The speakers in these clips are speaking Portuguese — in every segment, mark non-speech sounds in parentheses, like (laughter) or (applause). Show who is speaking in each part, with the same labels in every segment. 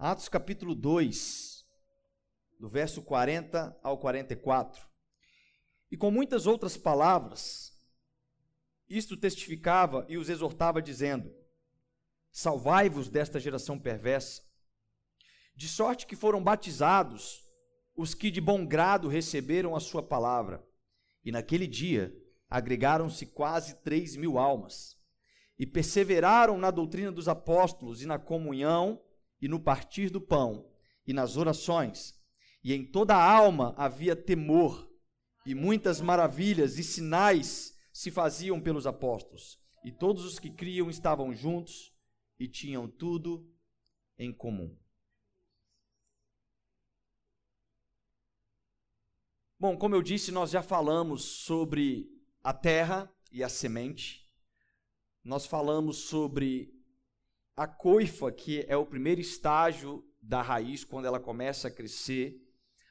Speaker 1: Atos capítulo 2, do verso 40 ao 44. E com muitas outras palavras, isto testificava e os exortava, dizendo: Salvai-vos desta geração perversa. De sorte que foram batizados os que de bom grado receberam a sua palavra. E naquele dia agregaram-se quase três mil almas. E perseveraram na doutrina dos apóstolos e na comunhão e no partir do pão e nas orações. E em toda a alma havia temor, e muitas maravilhas e sinais se faziam pelos apóstolos. E todos os que criam estavam juntos e tinham tudo em comum. Bom, como eu disse, nós já falamos sobre a terra e a semente. Nós falamos sobre a coifa, que é o primeiro estágio da raiz quando ela começa a crescer.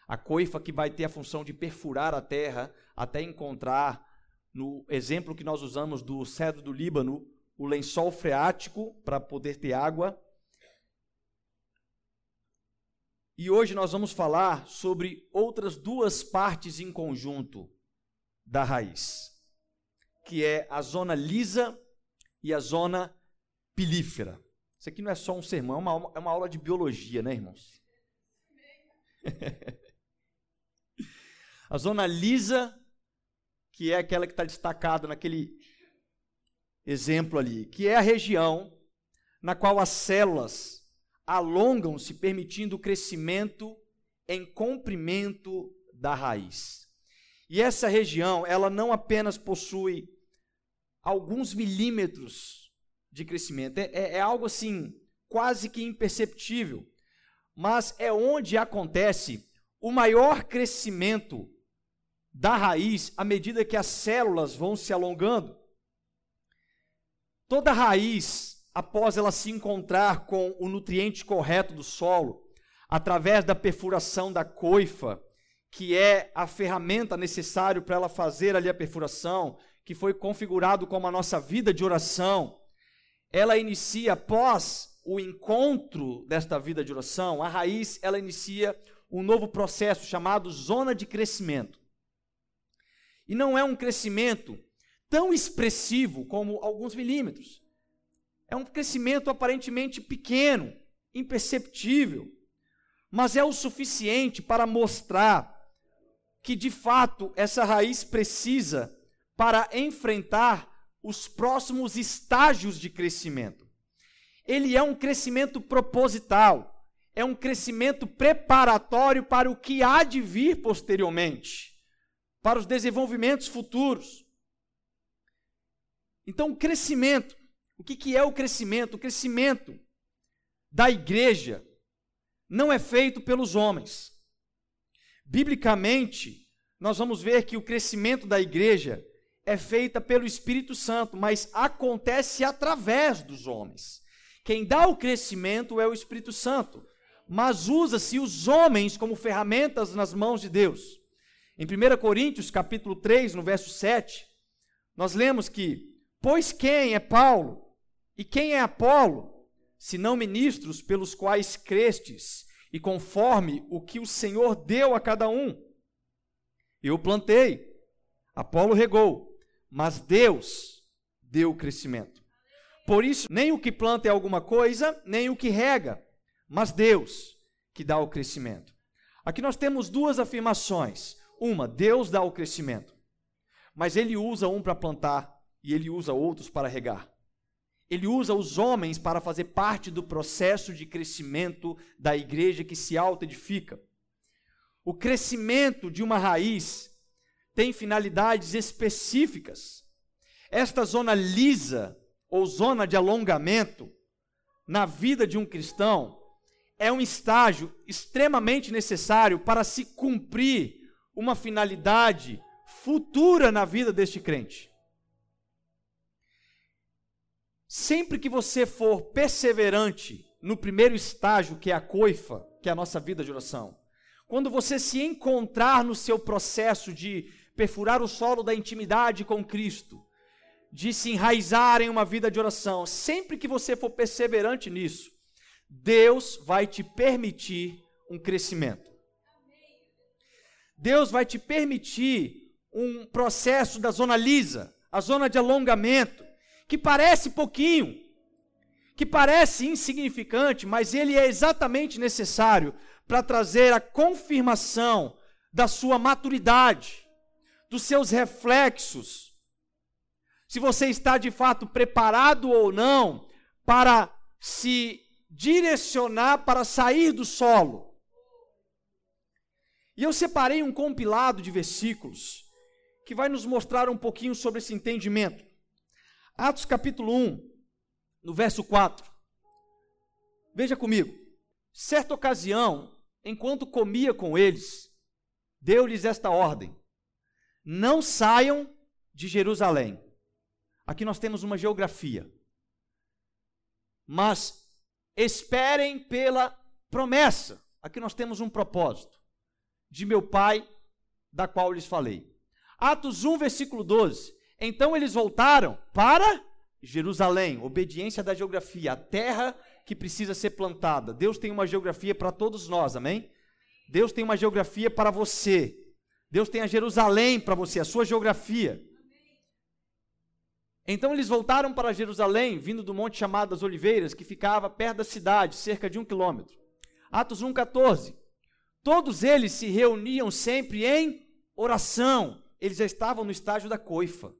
Speaker 1: A coifa que vai ter a função de perfurar a terra até encontrar, no exemplo que nós usamos do cedro do Líbano, o lençol freático para poder ter água. E hoje nós vamos falar sobre outras duas partes em conjunto da raiz, que é a zona lisa e a zona pilífera. Isso aqui não é só um sermão, é uma, é uma aula de biologia, né, irmãos? (laughs) a zona lisa, que é aquela que está destacada naquele exemplo ali, que é a região na qual as células alongam-se, permitindo o crescimento em comprimento da raiz. E essa região, ela não apenas possui alguns milímetros de crescimento. É, é, é algo assim, quase que imperceptível, mas é onde acontece o maior crescimento da raiz à medida que as células vão se alongando. Toda raiz, após ela se encontrar com o nutriente correto do solo, através da perfuração da coifa, que é a ferramenta necessária para ela fazer ali a perfuração, que foi configurado como a nossa vida de oração, ela inicia após o encontro desta vida de oração, a raiz, ela inicia um novo processo chamado zona de crescimento. E não é um crescimento tão expressivo como alguns milímetros. É um crescimento aparentemente pequeno, imperceptível, mas é o suficiente para mostrar que de fato essa raiz precisa para enfrentar os próximos estágios de crescimento. Ele é um crescimento proposital, é um crescimento preparatório para o que há de vir posteriormente, para os desenvolvimentos futuros. Então, o crescimento, o que, é o crescimento? O crescimento da igreja não é feito pelos homens. Biblicamente, nós vamos ver que o crescimento da igreja é feita pelo Espírito Santo, mas acontece através dos homens. Quem dá o crescimento é o Espírito Santo, mas usa-se os homens como ferramentas nas mãos de Deus. Em 1 Coríntios, capítulo 3, no verso 7, nós lemos que: "Pois quem é Paulo e quem é Apolo, senão ministros pelos quais crestes, e conforme o que o Senhor deu a cada um? Eu plantei, Apolo regou, mas Deus deu o crescimento. Por isso, nem o que planta é alguma coisa, nem o que rega, mas Deus que dá o crescimento. Aqui nós temos duas afirmações. Uma, Deus dá o crescimento, mas ele usa um para plantar e ele usa outros para regar. Ele usa os homens para fazer parte do processo de crescimento da igreja que se auto-edifica. O crescimento de uma raiz tem finalidades específicas. Esta zona lisa, ou zona de alongamento, na vida de um cristão, é um estágio extremamente necessário para se cumprir uma finalidade futura na vida deste crente. Sempre que você for perseverante no primeiro estágio, que é a coifa, que é a nossa vida de oração, quando você se encontrar no seu processo de perfurar o solo da intimidade com Cristo, de se enraizar em uma vida de oração, sempre que você for perseverante nisso, Deus vai te permitir um crescimento. Deus vai te permitir um processo da zona lisa, a zona de alongamento, que parece pouquinho, que parece insignificante, mas ele é exatamente necessário para trazer a confirmação da sua maturidade, dos seus reflexos. Se você está de fato preparado ou não para se direcionar para sair do solo. E eu separei um compilado de versículos que vai nos mostrar um pouquinho sobre esse entendimento. Atos capítulo 1, no verso 4. Veja comigo. Certa ocasião, enquanto comia com eles, deu-lhes esta ordem: Não saiam de Jerusalém. Aqui nós temos uma geografia. Mas esperem pela promessa. Aqui nós temos um propósito de meu Pai, da qual lhes falei. Atos 1, versículo 12. Então eles voltaram para Jerusalém, obediência da geografia, a terra que precisa ser plantada. Deus tem uma geografia para todos nós, amém? Deus tem uma geografia para você. Deus tem a Jerusalém para você, a sua geografia. Então eles voltaram para Jerusalém, vindo do monte chamado das Oliveiras, que ficava perto da cidade, cerca de um quilômetro. Atos 1,14. Todos eles se reuniam sempre em oração. Eles já estavam no estágio da coifa.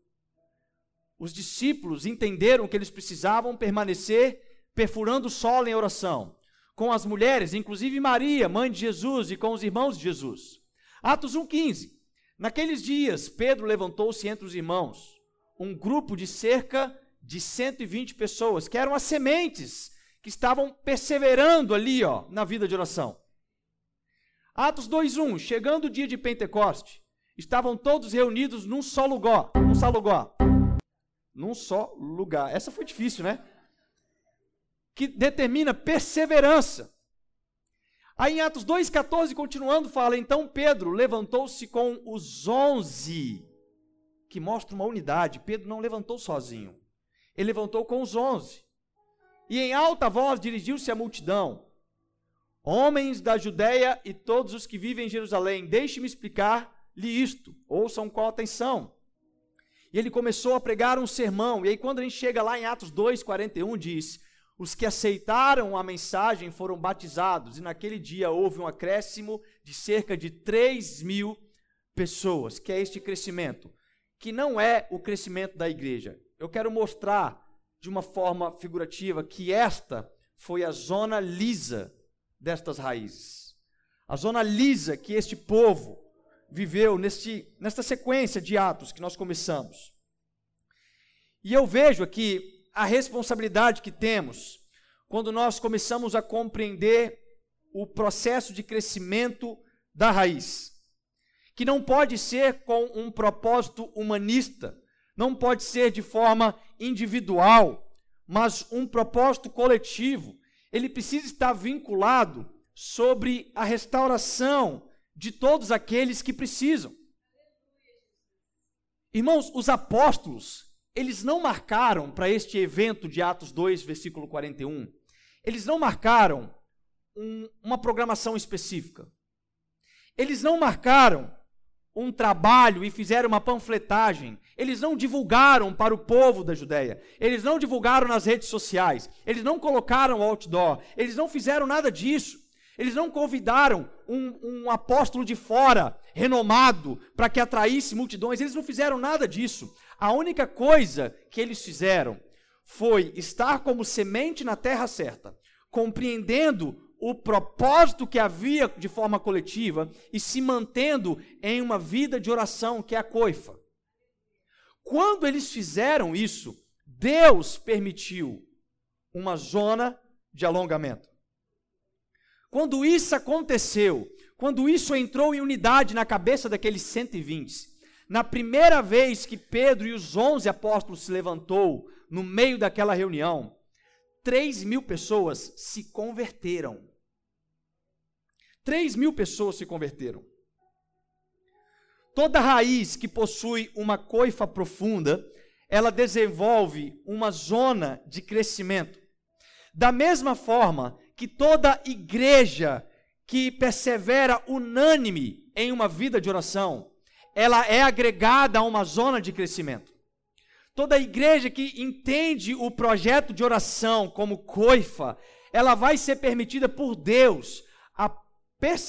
Speaker 1: Os discípulos entenderam que eles precisavam permanecer perfurando o solo em oração, com as mulheres, inclusive Maria, mãe de Jesus, e com os irmãos de Jesus. Atos 1,15. Naqueles dias, Pedro levantou-se entre os irmãos um grupo de cerca de 120 pessoas, que eram as sementes que estavam perseverando ali, ó, na vida de oração. Atos 2:1, chegando o dia de Pentecoste, estavam todos reunidos num só lugar, num só lugar. Num só lugar. Essa foi difícil, né? Que determina perseverança. Aí em Atos 2,14, continuando, fala: Então Pedro levantou-se com os onze que mostra uma unidade. Pedro não levantou sozinho, ele levantou com os onze. E em alta voz dirigiu-se à multidão: Homens da Judéia e todos os que vivem em Jerusalém, deixe-me explicar-lhe isto, ouçam com atenção. E ele começou a pregar um sermão, e aí quando a gente chega lá em Atos 2, 41, diz: Os que aceitaram a mensagem foram batizados, e naquele dia houve um acréscimo de cerca de 3 mil pessoas, que é este crescimento que não é o crescimento da igreja. Eu quero mostrar de uma forma figurativa que esta foi a zona lisa destas raízes. A zona lisa que este povo viveu neste, nesta sequência de atos que nós começamos. E eu vejo aqui a responsabilidade que temos quando nós começamos a compreender o processo de crescimento da raiz que não pode ser com um propósito humanista, não pode ser de forma individual, mas um propósito coletivo. Ele precisa estar vinculado sobre a restauração de todos aqueles que precisam. Irmãos, os apóstolos, eles não marcaram para este evento de Atos 2, versículo 41, eles não marcaram um, uma programação específica. Eles não marcaram um trabalho e fizeram uma panfletagem. Eles não divulgaram para o povo da Judéia. Eles não divulgaram nas redes sociais. Eles não colocaram outdoor. Eles não fizeram nada disso. Eles não convidaram um, um apóstolo de fora, renomado, para que atraísse multidões. Eles não fizeram nada disso. A única coisa que eles fizeram foi estar como semente na terra certa, compreendendo o propósito que havia de forma coletiva e se mantendo em uma vida de oração, que é a coifa. Quando eles fizeram isso, Deus permitiu uma zona de alongamento. Quando isso aconteceu, quando isso entrou em unidade na cabeça daqueles 120, na primeira vez que Pedro e os 11 apóstolos se levantou no meio daquela reunião, 3 mil pessoas se converteram. 3 mil pessoas se converteram. Toda raiz que possui uma coifa profunda, ela desenvolve uma zona de crescimento. Da mesma forma que toda igreja que persevera unânime em uma vida de oração, ela é agregada a uma zona de crescimento. Toda igreja que entende o projeto de oração como coifa, ela vai ser permitida por Deus a,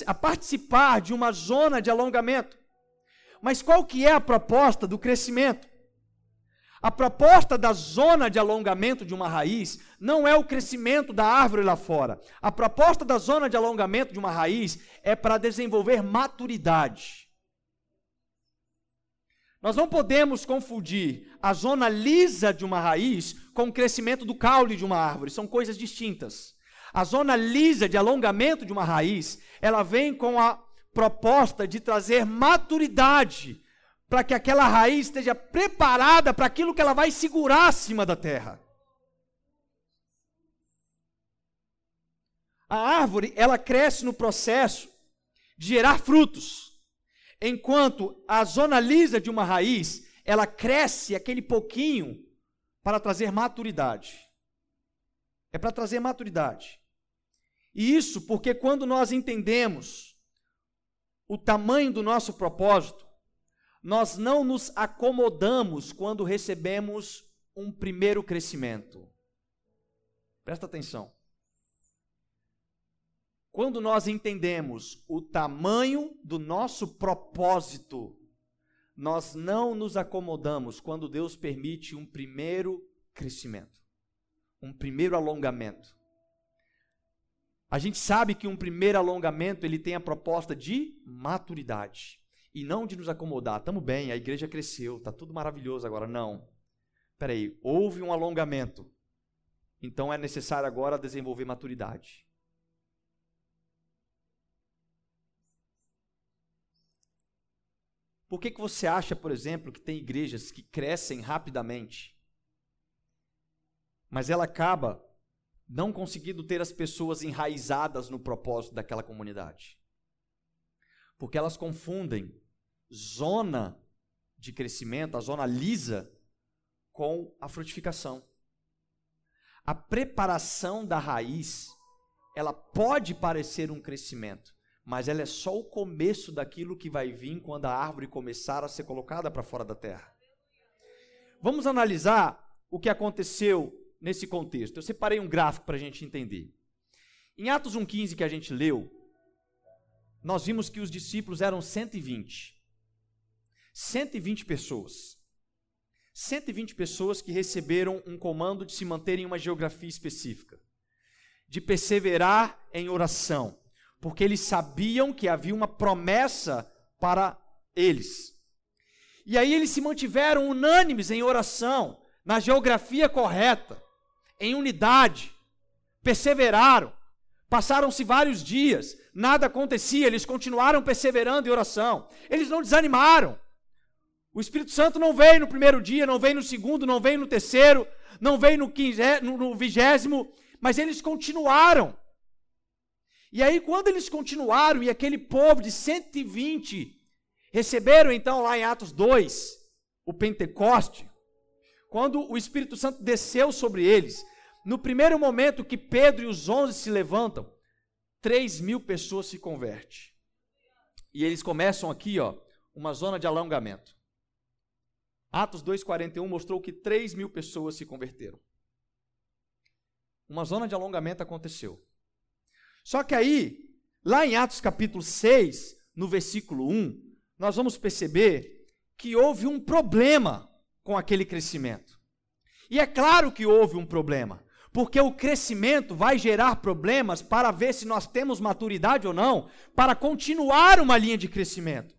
Speaker 1: a participar de uma zona de alongamento. Mas qual que é a proposta do crescimento? A proposta da zona de alongamento de uma raiz não é o crescimento da árvore lá fora. A proposta da zona de alongamento de uma raiz é para desenvolver maturidade. Nós não podemos confundir a zona lisa de uma raiz com o crescimento do caule de uma árvore, são coisas distintas. A zona lisa de alongamento de uma raiz, ela vem com a proposta de trazer maturidade para que aquela raiz esteja preparada para aquilo que ela vai segurar acima da terra. A árvore, ela cresce no processo de gerar frutos. Enquanto a zona lisa de uma raiz, ela cresce aquele pouquinho para trazer maturidade. É para trazer maturidade. E isso porque quando nós entendemos o tamanho do nosso propósito, nós não nos acomodamos quando recebemos um primeiro crescimento. Presta atenção. Quando nós entendemos o tamanho do nosso propósito, nós não nos acomodamos quando Deus permite um primeiro crescimento, um primeiro alongamento. A gente sabe que um primeiro alongamento ele tem a proposta de maturidade e não de nos acomodar. Estamos bem, a igreja cresceu, está tudo maravilhoso agora. Não. Espera aí, houve um alongamento. Então é necessário agora desenvolver maturidade. Por que, que você acha, por exemplo, que tem igrejas que crescem rapidamente, mas ela acaba não conseguindo ter as pessoas enraizadas no propósito daquela comunidade? Porque elas confundem zona de crescimento, a zona lisa, com a frutificação. A preparação da raiz, ela pode parecer um crescimento, mas ela é só o começo daquilo que vai vir quando a árvore começar a ser colocada para fora da terra. Vamos analisar o que aconteceu nesse contexto. Eu separei um gráfico para a gente entender. Em Atos 1,15 que a gente leu, nós vimos que os discípulos eram 120. 120 pessoas. 120 pessoas que receberam um comando de se manterem em uma geografia específica, de perseverar em oração, porque eles sabiam que havia uma promessa para eles. E aí eles se mantiveram unânimes em oração, na geografia correta, em unidade, perseveraram. Passaram-se vários dias, nada acontecia, eles continuaram perseverando em oração. Eles não desanimaram. O Espírito Santo não veio no primeiro dia, não veio no segundo, não veio no terceiro, não veio no, quinze, no, no vigésimo, mas eles continuaram. E aí, quando eles continuaram, e aquele povo de 120 receberam então lá em Atos 2 o Pentecoste, quando o Espírito Santo desceu sobre eles, no primeiro momento que Pedro e os onze se levantam, 3 mil pessoas se convertem. E eles começam aqui, ó, uma zona de alongamento. Atos 2,41 mostrou que 3 mil pessoas se converteram. Uma zona de alongamento aconteceu. Só que aí, lá em Atos capítulo 6, no versículo 1, nós vamos perceber que houve um problema com aquele crescimento. E é claro que houve um problema, porque o crescimento vai gerar problemas para ver se nós temos maturidade ou não, para continuar uma linha de crescimento.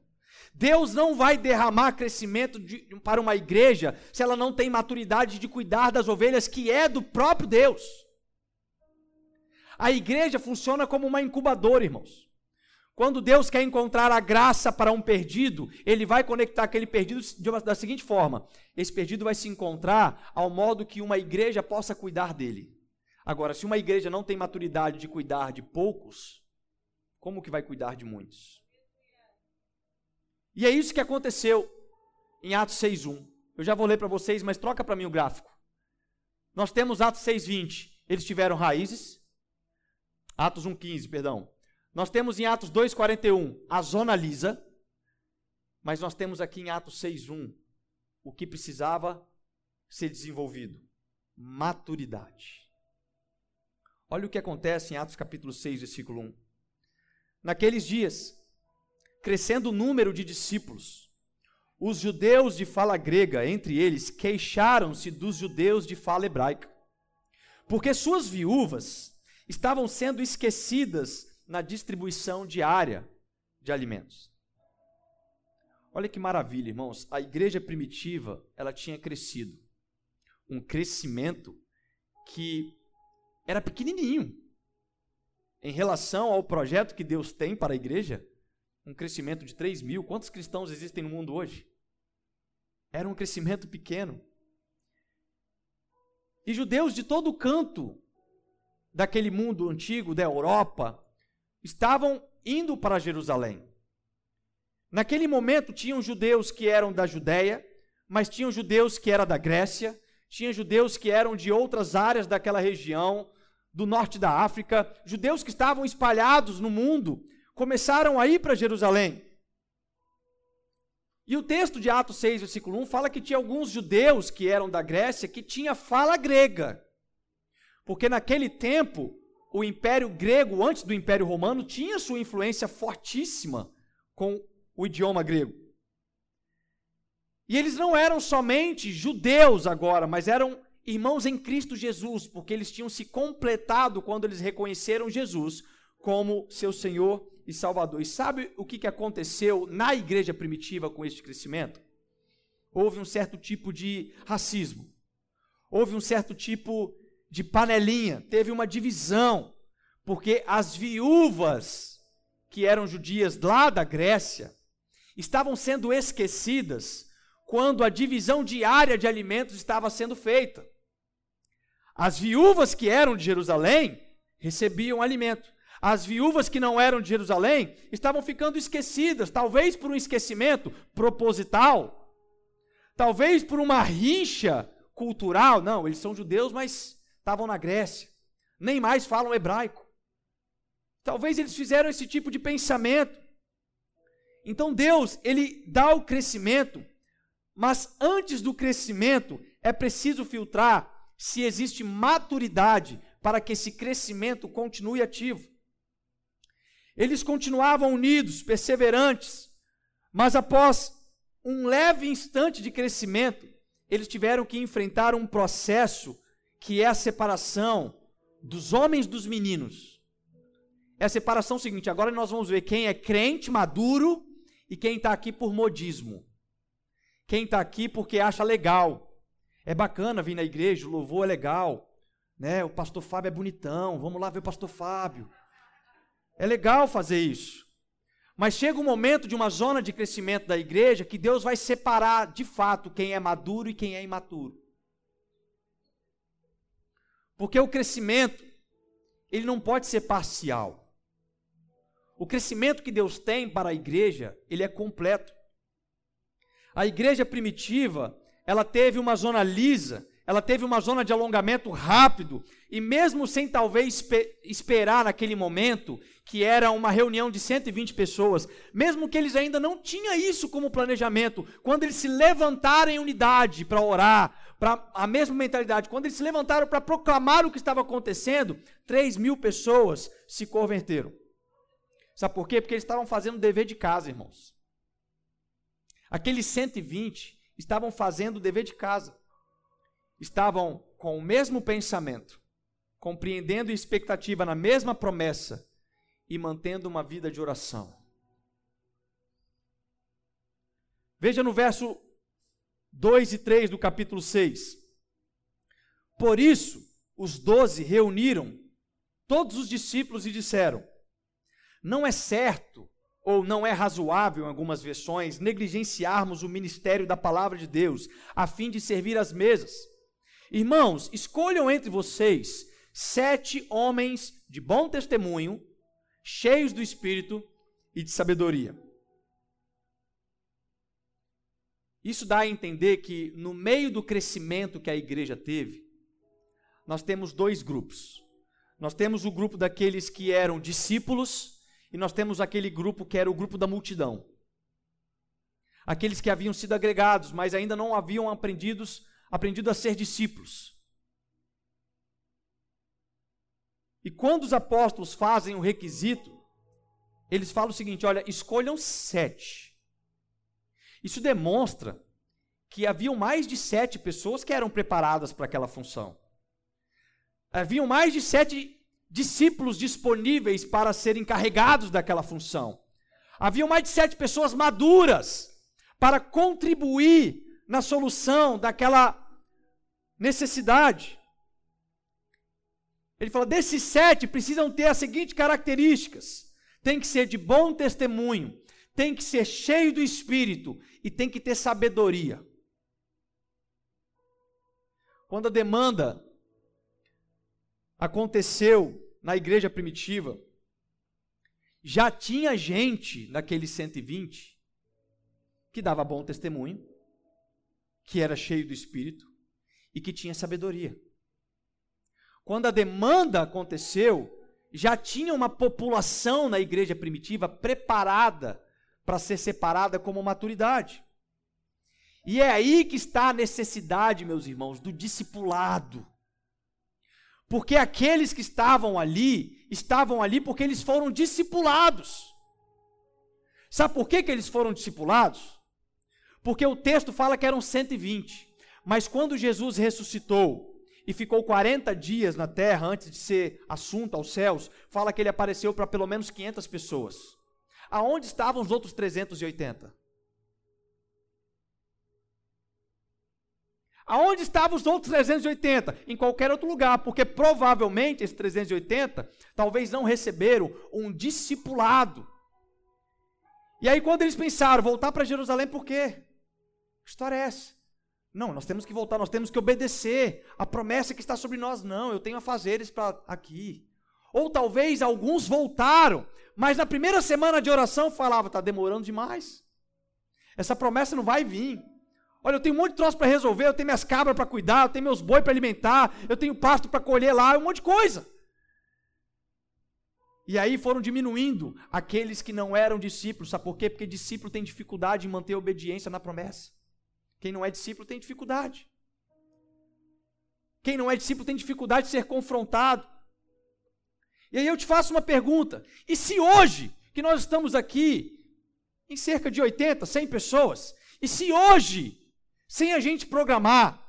Speaker 1: Deus não vai derramar crescimento de, para uma igreja se ela não tem maturidade de cuidar das ovelhas que é do próprio Deus. A igreja funciona como uma incubadora, irmãos. Quando Deus quer encontrar a graça para um perdido, ele vai conectar aquele perdido uma, da seguinte forma: esse perdido vai se encontrar ao modo que uma igreja possa cuidar dele. Agora, se uma igreja não tem maturidade de cuidar de poucos, como que vai cuidar de muitos? E é isso que aconteceu em Atos 6:1. Eu já vou ler para vocês, mas troca para mim o gráfico. Nós temos Atos 6:20. Eles tiveram raízes, Atos 1,15, perdão. Nós temos em Atos 2,41 a zona lisa, mas nós temos aqui em Atos 6,1 o que precisava ser desenvolvido: maturidade. Olha o que acontece em Atos capítulo 6, versículo 1. Naqueles dias, crescendo o número de discípulos, os judeus de fala grega, entre eles, queixaram-se dos judeus de fala hebraica, porque suas viúvas estavam sendo esquecidas na distribuição diária de alimentos. Olha que maravilha, irmãos. A igreja primitiva, ela tinha crescido. Um crescimento que era pequenininho em relação ao projeto que Deus tem para a igreja. Um crescimento de 3 mil. Quantos cristãos existem no mundo hoje? Era um crescimento pequeno. E judeus de todo canto daquele mundo antigo, da Europa, estavam indo para Jerusalém. Naquele momento, tinham judeus que eram da Judéia, mas tinham judeus que eram da Grécia, tinha judeus que eram de outras áreas daquela região, do norte da África, judeus que estavam espalhados no mundo, começaram a ir para Jerusalém. E o texto de Atos 6, versículo 1 fala que tinha alguns judeus que eram da Grécia que tinha fala grega. Porque naquele tempo, o Império Grego, antes do Império Romano, tinha sua influência fortíssima com o idioma grego. E eles não eram somente judeus agora, mas eram irmãos em Cristo Jesus, porque eles tinham se completado quando eles reconheceram Jesus como seu Senhor e Salvador. E sabe o que aconteceu na igreja primitiva com este crescimento? Houve um certo tipo de racismo, houve um certo tipo de panelinha, teve uma divisão, porque as viúvas que eram judias lá da Grécia estavam sendo esquecidas quando a divisão diária de alimentos estava sendo feita. As viúvas que eram de Jerusalém recebiam alimento. As viúvas que não eram de Jerusalém estavam ficando esquecidas, talvez por um esquecimento proposital, talvez por uma rixa cultural. Não, eles são judeus, mas estavam na Grécia, nem mais falam hebraico. Talvez eles fizeram esse tipo de pensamento. Então Deus, ele dá o crescimento, mas antes do crescimento é preciso filtrar se existe maturidade para que esse crescimento continue ativo. Eles continuavam unidos, perseverantes, mas após um leve instante de crescimento, eles tiveram que enfrentar um processo que é a separação dos homens dos meninos. É a separação seguinte: agora nós vamos ver quem é crente maduro e quem está aqui por modismo. Quem está aqui porque acha legal. É bacana vir na igreja, o louvor é legal, né? O pastor Fábio é bonitão, vamos lá ver o pastor Fábio. É legal fazer isso. Mas chega um momento de uma zona de crescimento da igreja que Deus vai separar de fato quem é maduro e quem é imaturo. Porque o crescimento, ele não pode ser parcial. O crescimento que Deus tem para a igreja, ele é completo. A igreja primitiva, ela teve uma zona lisa, ela teve uma zona de alongamento rápido, e mesmo sem talvez esperar naquele momento, que era uma reunião de 120 pessoas, mesmo que eles ainda não tinham isso como planejamento, quando eles se levantaram em unidade para orar, para a mesma mentalidade, quando eles se levantaram para proclamar o que estava acontecendo, 3 mil pessoas se converteram. Sabe por quê? Porque eles estavam fazendo o dever de casa, irmãos. Aqueles 120 estavam fazendo o dever de casa. Estavam com o mesmo pensamento, compreendendo expectativa na mesma promessa e mantendo uma vida de oração. Veja no verso 2 e 3 do capítulo 6. Por isso, os doze reuniram todos os discípulos e disseram: Não é certo ou não é razoável, em algumas versões, negligenciarmos o ministério da palavra de Deus, a fim de servir às mesas. Irmãos, escolham entre vocês sete homens de bom testemunho, cheios do espírito e de sabedoria. Isso dá a entender que, no meio do crescimento que a igreja teve, nós temos dois grupos. Nós temos o grupo daqueles que eram discípulos e nós temos aquele grupo que era o grupo da multidão. Aqueles que haviam sido agregados, mas ainda não haviam aprendidos, aprendido a ser discípulos. E quando os apóstolos fazem o requisito, eles falam o seguinte: olha, escolham sete. Isso demonstra que haviam mais de sete pessoas que eram preparadas para aquela função. Haviam mais de sete discípulos disponíveis para serem encarregados daquela função. Haviam mais de sete pessoas maduras para contribuir na solução daquela necessidade. Ele fala: desses sete precisam ter as seguintes características: tem que ser de bom testemunho, tem que ser cheio do espírito e tem que ter sabedoria. Quando a demanda aconteceu na igreja primitiva, já tinha gente naqueles 120 que dava bom testemunho, que era cheio do espírito e que tinha sabedoria. Quando a demanda aconteceu, já tinha uma população na igreja primitiva preparada para ser separada como maturidade. E é aí que está a necessidade, meus irmãos, do discipulado. Porque aqueles que estavam ali, estavam ali porque eles foram discipulados. Sabe por que, que eles foram discipulados? Porque o texto fala que eram 120. Mas quando Jesus ressuscitou e ficou 40 dias na terra antes de ser assunto aos céus, fala que ele apareceu para pelo menos 500 pessoas. Aonde estavam os outros 380? Aonde estavam os outros 380? Em qualquer outro lugar, porque provavelmente esses 380 talvez não receberam um discipulado. E aí, quando eles pensaram, voltar para Jerusalém, por quê? Que história é essa? Não, nós temos que voltar, nós temos que obedecer. A promessa que está sobre nós, não, eu tenho a fazeres para aqui. Ou talvez alguns voltaram, mas na primeira semana de oração falava, está demorando demais. Essa promessa não vai vir. Olha, eu tenho um monte de troço para resolver, eu tenho minhas cabras para cuidar, eu tenho meus boi para alimentar, eu tenho pasto para colher lá, um monte de coisa. E aí foram diminuindo aqueles que não eram discípulos. Sabe por quê? Porque discípulo tem dificuldade em manter a obediência na promessa. Quem não é discípulo tem dificuldade. Quem não é discípulo tem dificuldade de ser confrontado. E aí eu te faço uma pergunta: e se hoje, que nós estamos aqui, em cerca de 80, 100 pessoas, e se hoje sem a gente programar.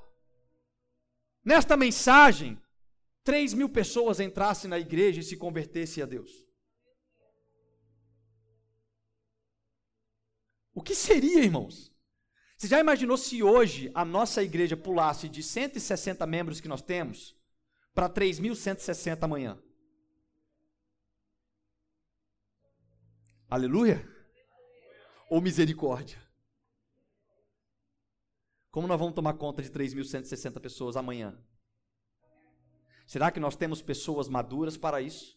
Speaker 1: Nesta mensagem, 3 mil pessoas entrassem na igreja e se convertessem a Deus. O que seria, irmãos? Você já imaginou se hoje a nossa igreja pulasse de 160 membros que nós temos para 3.160 amanhã? Aleluia? Ou misericórdia? Como nós vamos tomar conta de 3.160 pessoas amanhã? Será que nós temos pessoas maduras para isso?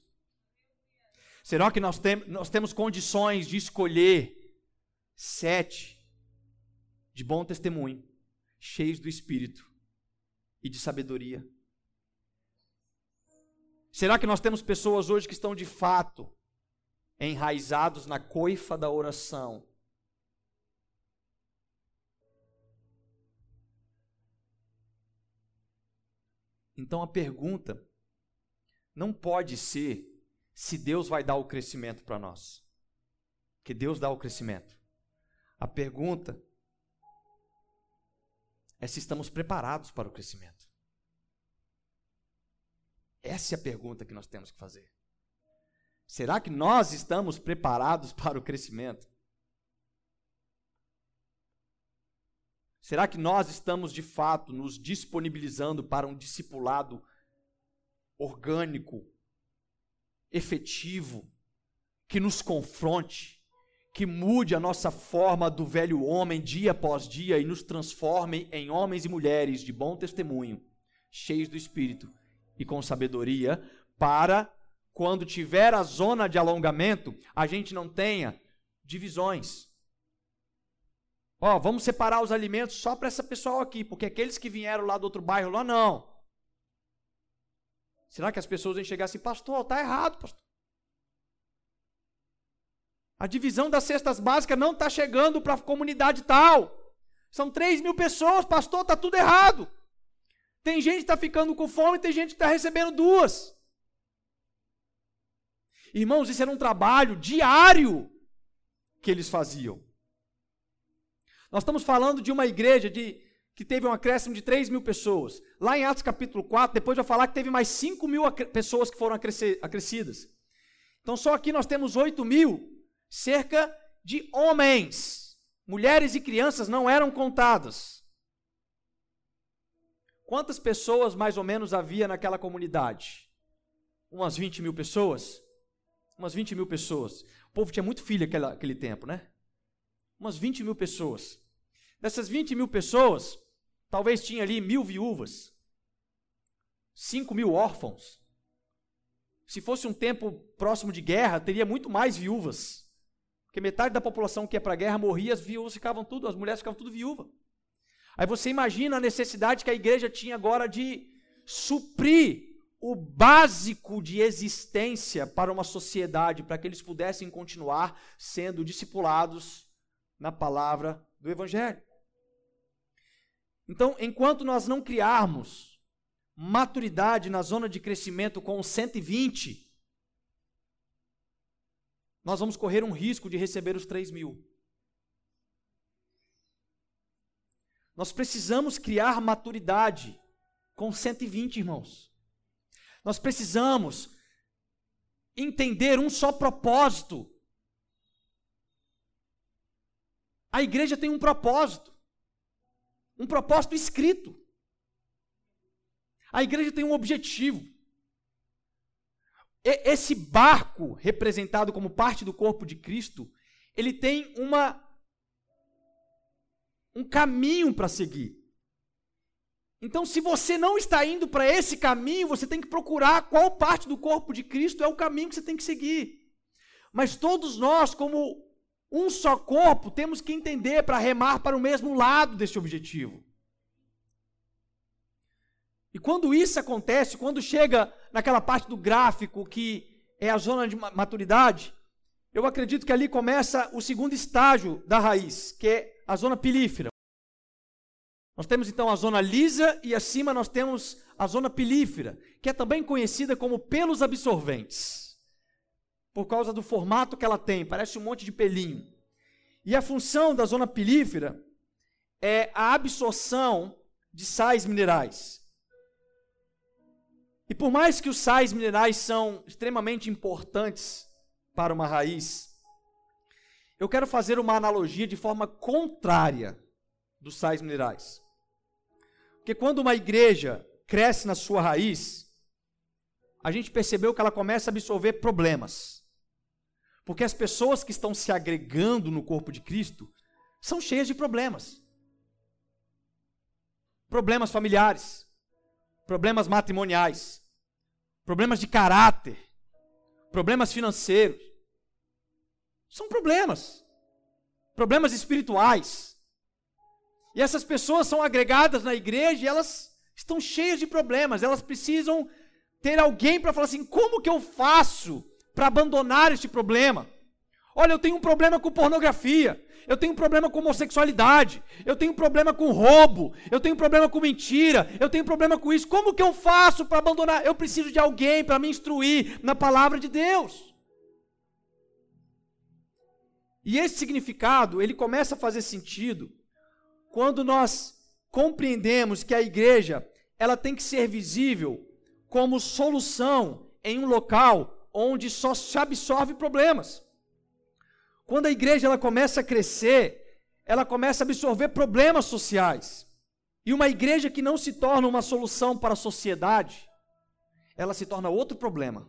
Speaker 1: Será que nós, tem, nós temos condições de escolher sete de bom testemunho, cheios do Espírito e de sabedoria? Será que nós temos pessoas hoje que estão de fato enraizados na coifa da oração, Então a pergunta não pode ser se Deus vai dar o crescimento para nós. Que Deus dá o crescimento. A pergunta é se estamos preparados para o crescimento. Essa é a pergunta que nós temos que fazer. Será que nós estamos preparados (laughs) para o crescimento? Será que nós estamos de fato nos disponibilizando para um discipulado orgânico, efetivo, que nos confronte, que mude a nossa forma do velho homem dia após dia e nos transforme em homens e mulheres de bom testemunho, cheios do Espírito e com sabedoria, para quando tiver a zona de alongamento, a gente não tenha divisões Ó, vamos separar os alimentos só para essa pessoal aqui, porque aqueles que vieram lá do outro bairro lá não. Será que as pessoas vão chegar assim, pastor, está errado, pastor? A divisão das cestas básicas não está chegando para a comunidade tal. São 3 mil pessoas, pastor, está tudo errado. Tem gente que está ficando com fome, tem gente que está recebendo duas. Irmãos, isso era um trabalho diário que eles faziam. Nós estamos falando de uma igreja de, que teve um acréscimo de 3 mil pessoas. Lá em Atos capítulo 4, depois vai falar que teve mais 5 mil pessoas que foram acrescidas. Então só aqui nós temos 8 mil, cerca de homens. Mulheres e crianças não eram contadas. Quantas pessoas mais ou menos havia naquela comunidade? Umas 20 mil pessoas? Umas 20 mil pessoas. O povo tinha muito filho naquele, aquele tempo, né? Umas 20 mil pessoas. Dessas 20 mil pessoas, talvez tinha ali mil viúvas, 5 mil órfãos. Se fosse um tempo próximo de guerra, teria muito mais viúvas. Porque metade da população que ia para a guerra morria, as viúvas ficavam tudo, as mulheres ficavam tudo viúvas. Aí você imagina a necessidade que a igreja tinha agora de suprir o básico de existência para uma sociedade, para que eles pudessem continuar sendo discipulados na palavra do Evangelho. Então, enquanto nós não criarmos maturidade na zona de crescimento com 120, nós vamos correr um risco de receber os 3 mil. Nós precisamos criar maturidade com 120, irmãos. Nós precisamos entender um só propósito. A igreja tem um propósito, um propósito escrito. A igreja tem um objetivo. Esse barco, representado como parte do corpo de Cristo, ele tem uma um caminho para seguir. Então, se você não está indo para esse caminho, você tem que procurar qual parte do corpo de Cristo é o caminho que você tem que seguir. Mas todos nós, como um só corpo, temos que entender para remar para o mesmo lado desse objetivo. E quando isso acontece, quando chega naquela parte do gráfico que é a zona de maturidade, eu acredito que ali começa o segundo estágio da raiz, que é a zona pilífera. Nós temos então a zona lisa e acima nós temos a zona pilífera, que é também conhecida como pelos absorventes, por causa do formato que ela tem, parece um monte de pelinho. E a função da zona pilífera é a absorção de sais minerais. E por mais que os sais minerais são extremamente importantes para uma raiz, eu quero fazer uma analogia de forma contrária dos sais minerais. Porque quando uma igreja cresce na sua raiz, a gente percebeu que ela começa a absorver problemas. Porque as pessoas que estão se agregando no corpo de Cristo são cheias de problemas. Problemas familiares, problemas matrimoniais, problemas de caráter, problemas financeiros. São problemas. Problemas espirituais. E essas pessoas são agregadas na igreja e elas estão cheias de problemas. Elas precisam ter alguém para falar assim: como que eu faço para abandonar este problema? Olha, eu tenho um problema com pornografia, eu tenho um problema com homossexualidade, eu tenho um problema com roubo, eu tenho um problema com mentira, eu tenho um problema com isso. Como que eu faço para abandonar? Eu preciso de alguém para me instruir na palavra de Deus. E esse significado, ele começa a fazer sentido quando nós compreendemos que a igreja ela tem que ser visível como solução em um local onde só se absorve problemas. Quando a igreja ela começa a crescer, ela começa a absorver problemas sociais. E uma igreja que não se torna uma solução para a sociedade, ela se torna outro problema.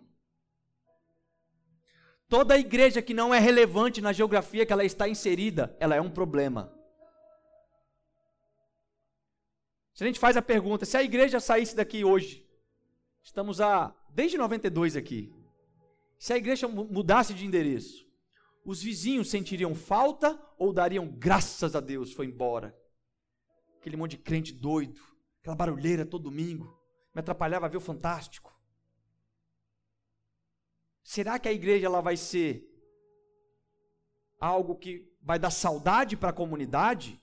Speaker 1: Toda igreja que não é relevante na geografia que ela está inserida, ela é um problema. Se a gente faz a pergunta, se a igreja saísse daqui hoje, estamos a desde 92 aqui. Se a igreja mudasse de endereço, os vizinhos sentiriam falta ou dariam graças a Deus, foi embora? Aquele monte de crente doido, aquela barulheira todo domingo, me atrapalhava a ver o fantástico. será que a igreja ela vai ser algo que vai dar saudade para a comunidade?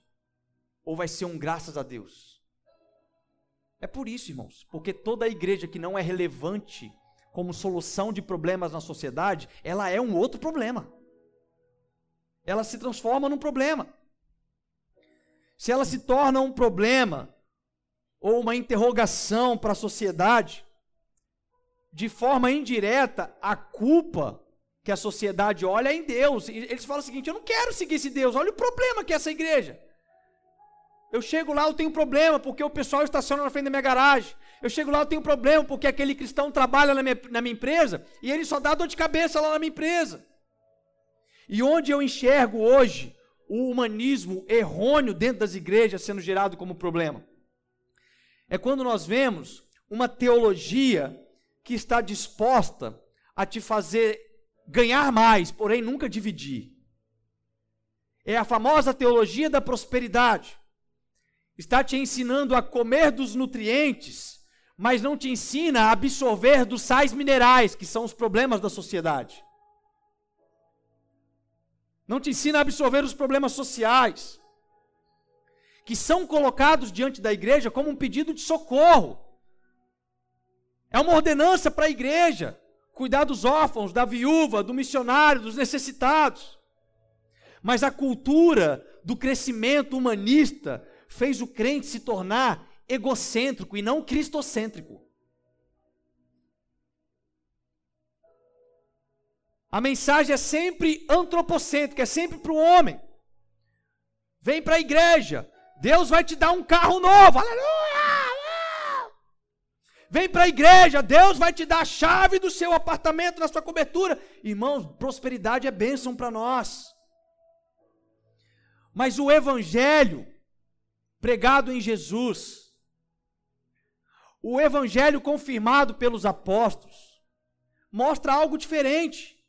Speaker 1: Ou vai ser um graças a Deus? É por isso, irmãos, porque toda igreja que não é relevante como solução de problemas na sociedade, ela é um outro problema. Ela se transforma num problema. Se ela se torna um problema ou uma interrogação para a sociedade, de forma indireta, a culpa que a sociedade olha é em Deus. Eles falam o seguinte: eu não quero seguir esse Deus, olha o problema que é essa igreja. Eu chego lá, eu tenho problema porque o pessoal estaciona na frente da minha garagem. Eu chego lá, eu tenho problema porque aquele cristão trabalha na minha, na minha empresa e ele só dá dor de cabeça lá na minha empresa. E onde eu enxergo hoje o humanismo errôneo dentro das igrejas sendo gerado como problema? É quando nós vemos uma teologia que está disposta a te fazer ganhar mais, porém nunca dividir. É a famosa teologia da prosperidade. Está te ensinando a comer dos nutrientes mas não te ensina a absorver dos sais minerais, que são os problemas da sociedade. Não te ensina a absorver os problemas sociais, que são colocados diante da igreja como um pedido de socorro. É uma ordenança para a igreja cuidar dos órfãos, da viúva, do missionário, dos necessitados. Mas a cultura do crescimento humanista fez o crente se tornar egocêntrico e não cristocêntrico. A mensagem é sempre antropocêntrica, é sempre para o homem. Vem para a igreja, Deus vai te dar um carro novo, aleluia! Vem para a igreja, Deus vai te dar a chave do seu apartamento, na sua cobertura. Irmãos, prosperidade é bênção para nós. Mas o evangelho pregado em Jesus, o evangelho confirmado pelos apóstolos mostra algo diferente.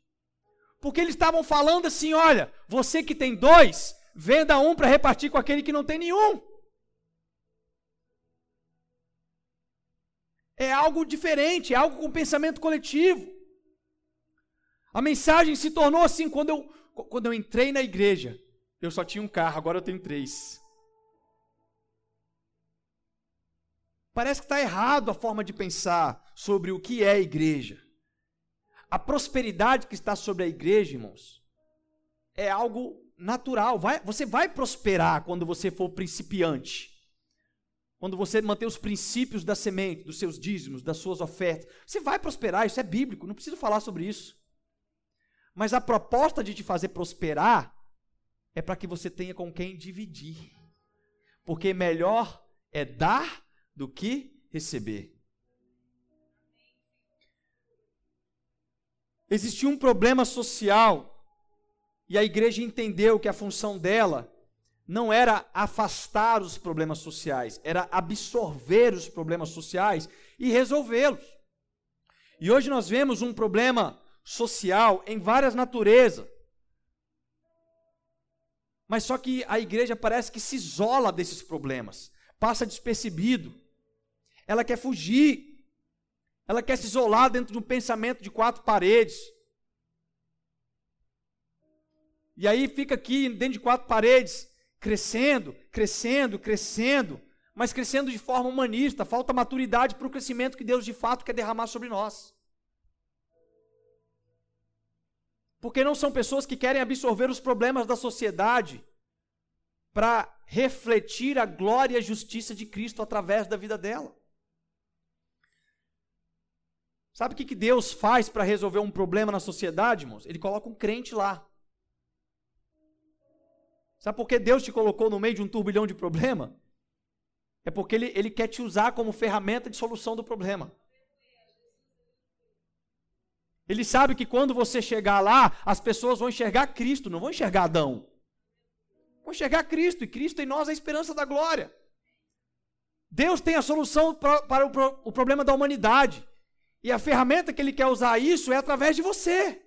Speaker 1: Porque eles estavam falando assim: olha, você que tem dois, venda um para repartir com aquele que não tem nenhum. É algo diferente, é algo com pensamento coletivo. A mensagem se tornou assim quando eu, quando eu entrei na igreja. Eu só tinha um carro, agora eu tenho três. Parece que está errado a forma de pensar sobre o que é a igreja. A prosperidade que está sobre a igreja, irmãos, é algo natural. Vai, você vai prosperar quando você for principiante. Quando você manter os princípios da semente, dos seus dízimos, das suas ofertas. Você vai prosperar, isso é bíblico, não preciso falar sobre isso. Mas a proposta de te fazer prosperar é para que você tenha com quem dividir. Porque melhor é dar do que receber. Existia um problema social e a igreja entendeu que a função dela não era afastar os problemas sociais, era absorver os problemas sociais e resolvê-los. E hoje nós vemos um problema social em várias naturezas. Mas só que a igreja parece que se isola desses problemas, passa despercebido. Ela quer fugir. Ela quer se isolar dentro de um pensamento de quatro paredes. E aí fica aqui dentro de quatro paredes, crescendo, crescendo, crescendo, mas crescendo de forma humanista. Falta maturidade para o crescimento que Deus de fato quer derramar sobre nós. Porque não são pessoas que querem absorver os problemas da sociedade para refletir a glória e a justiça de Cristo através da vida dela. Sabe o que, que Deus faz para resolver um problema na sociedade, irmãos? Ele coloca um crente lá. Sabe por que Deus te colocou no meio de um turbilhão de problema? É porque ele, ele quer te usar como ferramenta de solução do problema. Ele sabe que quando você chegar lá, as pessoas vão enxergar Cristo, não vão enxergar Adão. Vão enxergar Cristo, e Cristo em nós é a esperança da glória. Deus tem a solução para, para o, o problema da humanidade. E a ferramenta que ele quer usar isso é através de você.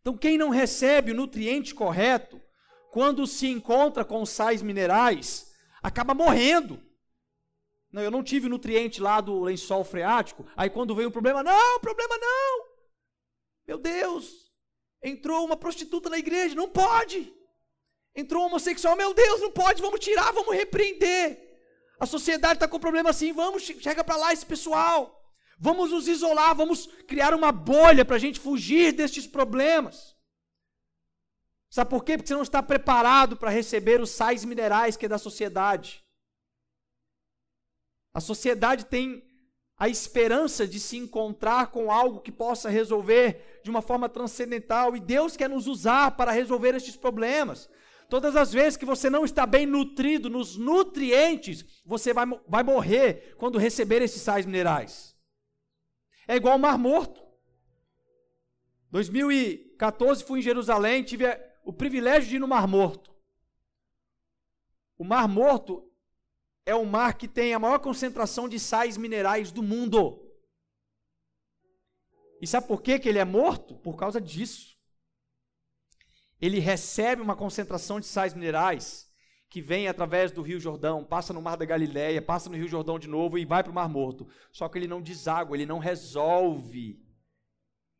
Speaker 1: Então, quem não recebe o nutriente correto, quando se encontra com sais minerais, acaba morrendo. Não, eu não tive nutriente lá do lençol freático. Aí quando veio o problema, não, problema não. Meu Deus, entrou uma prostituta na igreja, não pode. Entrou um homossexual, meu Deus, não pode, vamos tirar, vamos repreender. A sociedade está com problema assim, vamos, chega para lá esse pessoal. Vamos nos isolar, vamos criar uma bolha para a gente fugir destes problemas. Sabe por quê? Porque você não está preparado para receber os sais minerais que é da sociedade. A sociedade tem a esperança de se encontrar com algo que possa resolver de uma forma transcendental e Deus quer nos usar para resolver estes problemas. Todas as vezes que você não está bem nutrido nos nutrientes, você vai, vai morrer quando receber esses sais minerais. É igual o Mar Morto. 2014 fui em Jerusalém, tive o privilégio de ir no Mar Morto. O Mar Morto é o mar que tem a maior concentração de sais minerais do mundo. E sabe por que, que ele é morto? Por causa disso ele recebe uma concentração de sais minerais que vem através do Rio Jordão, passa no Mar da Galileia, passa no Rio Jordão de novo e vai para o Mar Morto. Só que ele não deságua, ele não resolve.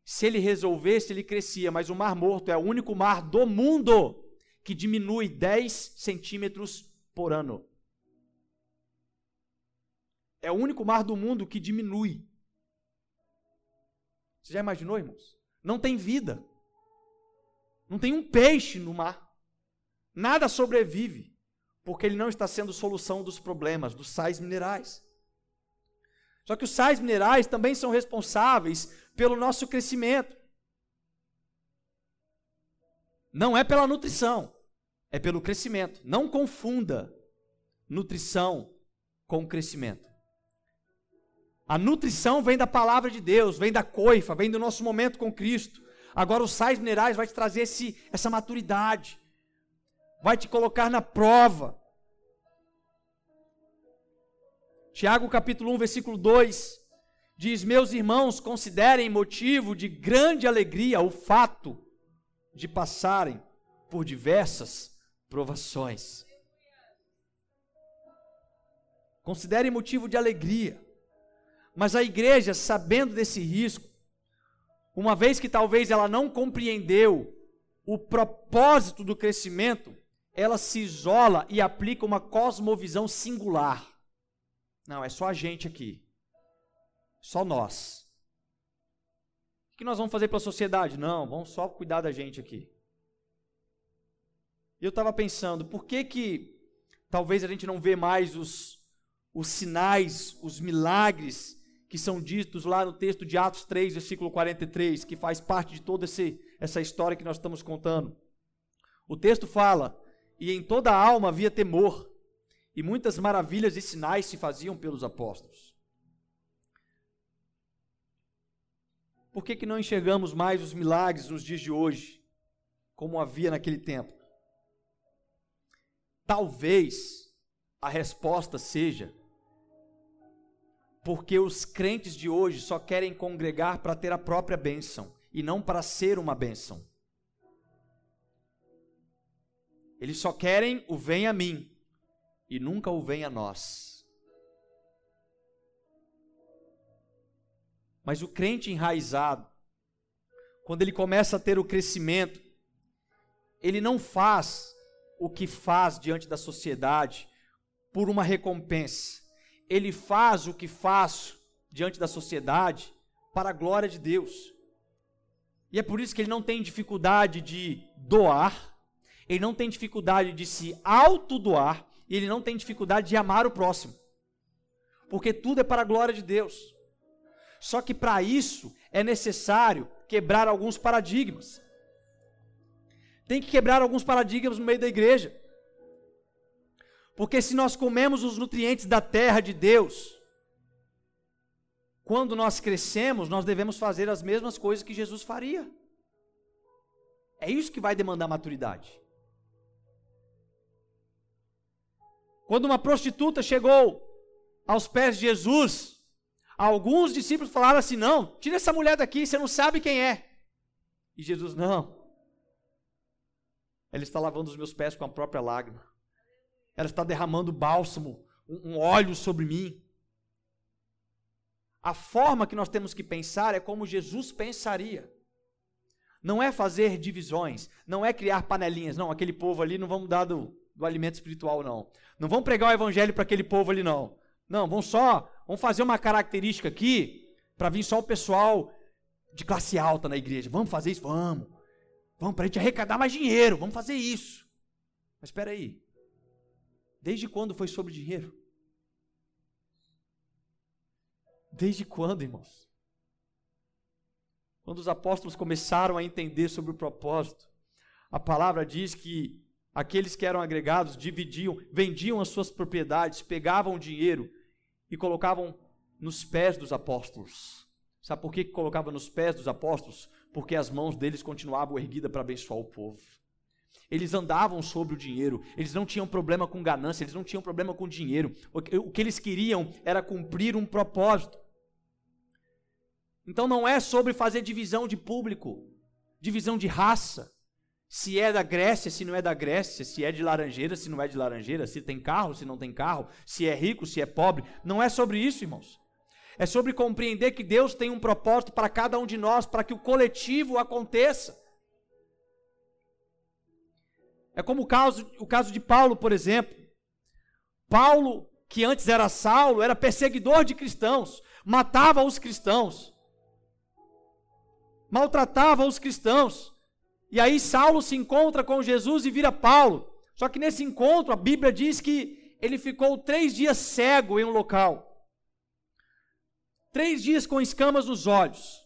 Speaker 1: Se ele resolvesse, ele crescia, mas o Mar Morto é o único mar do mundo que diminui 10 centímetros por ano. É o único mar do mundo que diminui. Você já imaginou, irmãos? Não tem vida. Não tem um peixe no mar. Nada sobrevive, porque ele não está sendo solução dos problemas, dos sais minerais. Só que os sais minerais também são responsáveis pelo nosso crescimento. Não é pela nutrição, é pelo crescimento. Não confunda nutrição com crescimento. A nutrição vem da palavra de Deus, vem da coifa, vem do nosso momento com Cristo. Agora os sais minerais vai te trazer esse, essa maturidade. Vai te colocar na prova. Tiago capítulo 1, versículo 2 diz: Meus irmãos, considerem motivo de grande alegria o fato de passarem por diversas provações. Considerem motivo de alegria. Mas a igreja, sabendo desse risco, uma vez que talvez ela não compreendeu o propósito do crescimento, ela se isola e aplica uma cosmovisão singular. Não, é só a gente aqui. Só nós. O que nós vamos fazer para a sociedade? Não, vamos só cuidar da gente aqui. E eu estava pensando, por que que talvez a gente não vê mais os, os sinais, os milagres que são ditos lá no texto de Atos 3, versículo 43, que faz parte de toda esse, essa história que nós estamos contando. O texto fala: E em toda a alma havia temor, e muitas maravilhas e sinais se faziam pelos apóstolos. Por que, que não enxergamos mais os milagres nos dias de hoje, como havia naquele tempo? Talvez a resposta seja porque os crentes de hoje só querem congregar para ter a própria bênção e não para ser uma bênção. Eles só querem o vem a mim e nunca o vem a nós. Mas o crente enraizado, quando ele começa a ter o crescimento, ele não faz o que faz diante da sociedade por uma recompensa ele faz o que faz diante da sociedade para a glória de Deus. E é por isso que ele não tem dificuldade de doar, ele não tem dificuldade de se autodoar, e ele não tem dificuldade de amar o próximo. Porque tudo é para a glória de Deus. Só que para isso é necessário quebrar alguns paradigmas. Tem que quebrar alguns paradigmas no meio da igreja. Porque se nós comemos os nutrientes da terra de Deus, quando nós crescemos, nós devemos fazer as mesmas coisas que Jesus faria. É isso que vai demandar maturidade. Quando uma prostituta chegou aos pés de Jesus, alguns discípulos falaram assim: Não, tira essa mulher daqui, você não sabe quem é. E Jesus, não. Ela está lavando os meus pés com a própria lágrima ela está derramando bálsamo, um, óleo sobre mim. A forma que nós temos que pensar é como Jesus pensaria. Não é fazer divisões, não é criar panelinhas. Não, aquele povo ali não vamos dar do, do alimento espiritual, não. Não vamos pregar o evangelho para aquele povo ali, não. Não, vamos só, vamos fazer uma característica aqui para vir só o pessoal de classe alta na igreja. Vamos fazer isso? Vamos. Vamos para a gente arrecadar mais dinheiro. Vamos fazer isso. Mas espera aí. Desde quando foi sobre dinheiro? Desde quando, irmãos? Quando os apóstolos começaram a entender sobre o propósito, a palavra diz que aqueles que eram agregados dividiam, vendiam as suas propriedades, pegavam o dinheiro e colocavam nos pés dos apóstolos. Sabe por que colocava nos pés dos apóstolos? Porque as mãos deles continuavam erguidas para abençoar o povo. Eles andavam sobre o dinheiro, eles não tinham problema com ganância, eles não tinham problema com dinheiro. O que eles queriam era cumprir um propósito. Então não é sobre fazer divisão de público, divisão de raça. Se é da Grécia, se não é da Grécia, se é de laranjeira, se não é de laranjeira, se tem carro, se não tem carro, se é rico, se é pobre. Não é sobre isso, irmãos. É sobre compreender que Deus tem um propósito para cada um de nós, para que o coletivo aconteça. É como o caso, o caso de Paulo, por exemplo. Paulo, que antes era Saulo, era perseguidor de cristãos, matava os cristãos maltratava os cristãos. E aí Saulo se encontra com Jesus e vira Paulo. Só que nesse encontro, a Bíblia diz que ele ficou três dias cego em um local. Três dias com escamas nos olhos.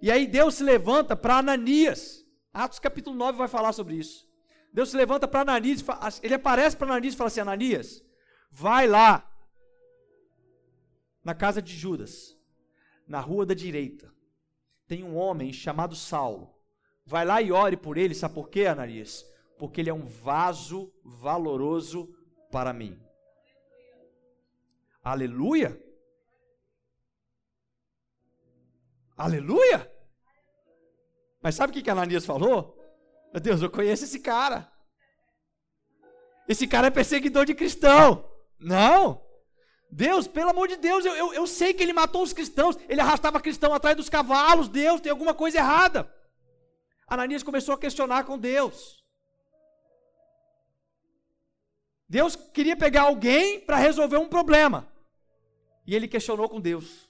Speaker 1: E aí Deus se levanta para Ananias. Atos capítulo 9 vai falar sobre isso. Deus se levanta para Ananias, ele aparece para Ananias e fala assim: Ananias, vai lá, na casa de Judas, na rua da direita, tem um homem chamado Saulo. Vai lá e ore por ele, sabe por quê, Ananias? Porque ele é um vaso valoroso para mim. Aleluia! Aleluia! Mas sabe o que, que Ananias falou? Meu Deus, eu conheço esse cara. Esse cara é perseguidor de cristão. Não! Deus, pelo amor de Deus, eu, eu, eu sei que ele matou os cristãos, ele arrastava cristão atrás dos cavalos, Deus, tem alguma coisa errada. Ananias começou a questionar com Deus. Deus queria pegar alguém para resolver um problema. E ele questionou com Deus.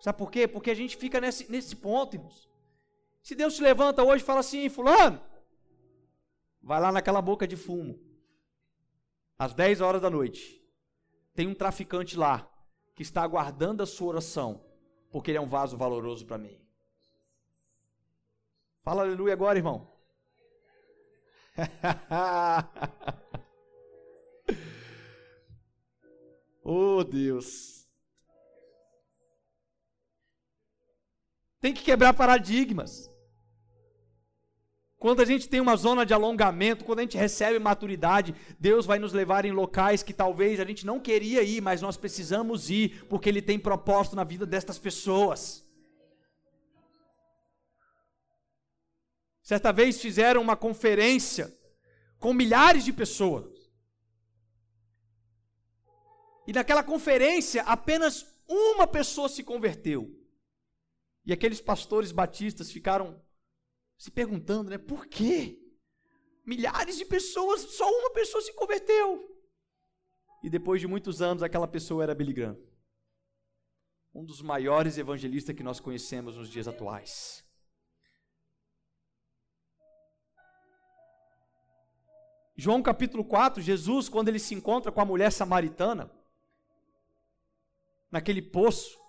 Speaker 1: Sabe por quê? Porque a gente fica nesse, nesse ponto, irmãos. Se Deus te levanta hoje e fala assim, fulano, vai lá naquela boca de fumo, às 10 horas da noite tem um traficante lá que está aguardando a sua oração, porque ele é um vaso valoroso para mim. Fala aleluia agora, irmão. (laughs) oh, Deus. Tem que quebrar paradigmas. Quando a gente tem uma zona de alongamento, quando a gente recebe maturidade, Deus vai nos levar em locais que talvez a gente não queria ir, mas nós precisamos ir, porque Ele tem propósito na vida destas pessoas. Certa vez fizeram uma conferência com milhares de pessoas. E naquela conferência, apenas uma pessoa se converteu. E aqueles pastores batistas ficaram se perguntando, né? Por quê? Milhares de pessoas, só uma pessoa se converteu. E depois de muitos anos, aquela pessoa era Billy Graham. Um dos maiores evangelistas que nós conhecemos nos dias atuais. João capítulo 4, Jesus, quando ele se encontra com a mulher samaritana, naquele poço,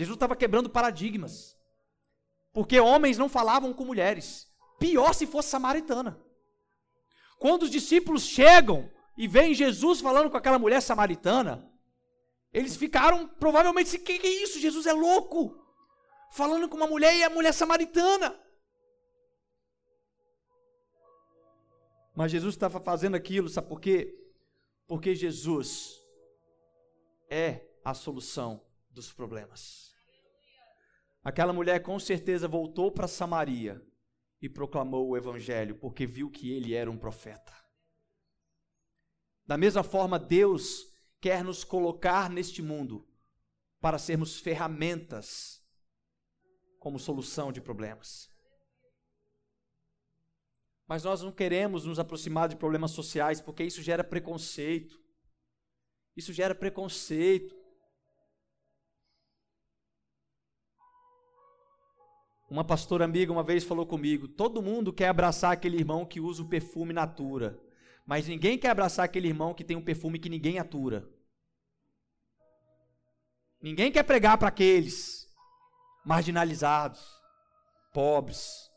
Speaker 1: Jesus estava quebrando paradigmas. Porque homens não falavam com mulheres. Pior se fosse samaritana. Quando os discípulos chegam e veem Jesus falando com aquela mulher samaritana, eles ficaram provavelmente assim: que, que é isso? Jesus é louco! Falando com uma mulher e a mulher samaritana. Mas Jesus estava fazendo aquilo, sabe por quê? Porque Jesus é a solução dos problemas. Aquela mulher com certeza voltou para Samaria e proclamou o evangelho, porque viu que ele era um profeta. Da mesma forma, Deus quer nos colocar neste mundo para sermos ferramentas como solução de problemas. Mas nós não queremos nos aproximar de problemas sociais porque isso gera preconceito. Isso gera preconceito. Uma pastora amiga uma vez falou comigo: todo mundo quer abraçar aquele irmão que usa o perfume Natura, mas ninguém quer abraçar aquele irmão que tem um perfume que ninguém atura. Ninguém quer pregar para aqueles marginalizados, pobres.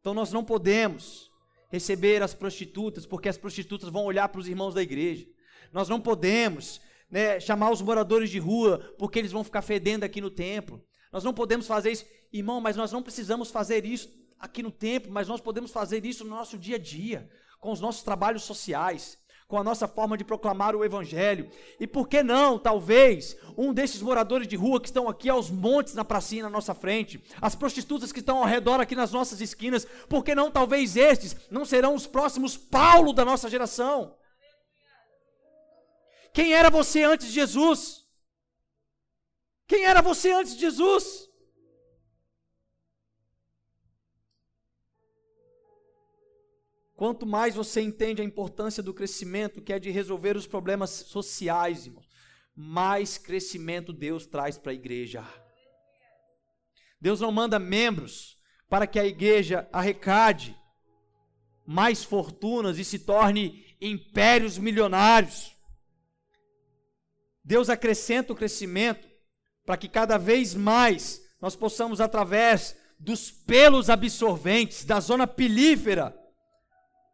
Speaker 1: Então nós não podemos receber as prostitutas, porque as prostitutas vão olhar para os irmãos da igreja. Nós não podemos né, chamar os moradores de rua, porque eles vão ficar fedendo aqui no templo. Nós não podemos fazer isso, irmão, mas nós não precisamos fazer isso aqui no templo, mas nós podemos fazer isso no nosso dia a dia, com os nossos trabalhos sociais, com a nossa forma de proclamar o Evangelho. E por que não, talvez, um desses moradores de rua que estão aqui aos montes na pracinha na nossa frente, as prostitutas que estão ao redor aqui nas nossas esquinas, por que não, talvez estes não serão os próximos Paulo da nossa geração? Quem era você antes de Jesus? Quem era você antes de Jesus? Quanto mais você entende a importância do crescimento, que é de resolver os problemas sociais, irmãos, mais crescimento Deus traz para a igreja. Deus não manda membros para que a igreja arrecade mais fortunas e se torne impérios milionários. Deus acrescenta o crescimento para que cada vez mais nós possamos, através dos pelos absorventes, da zona pilífera,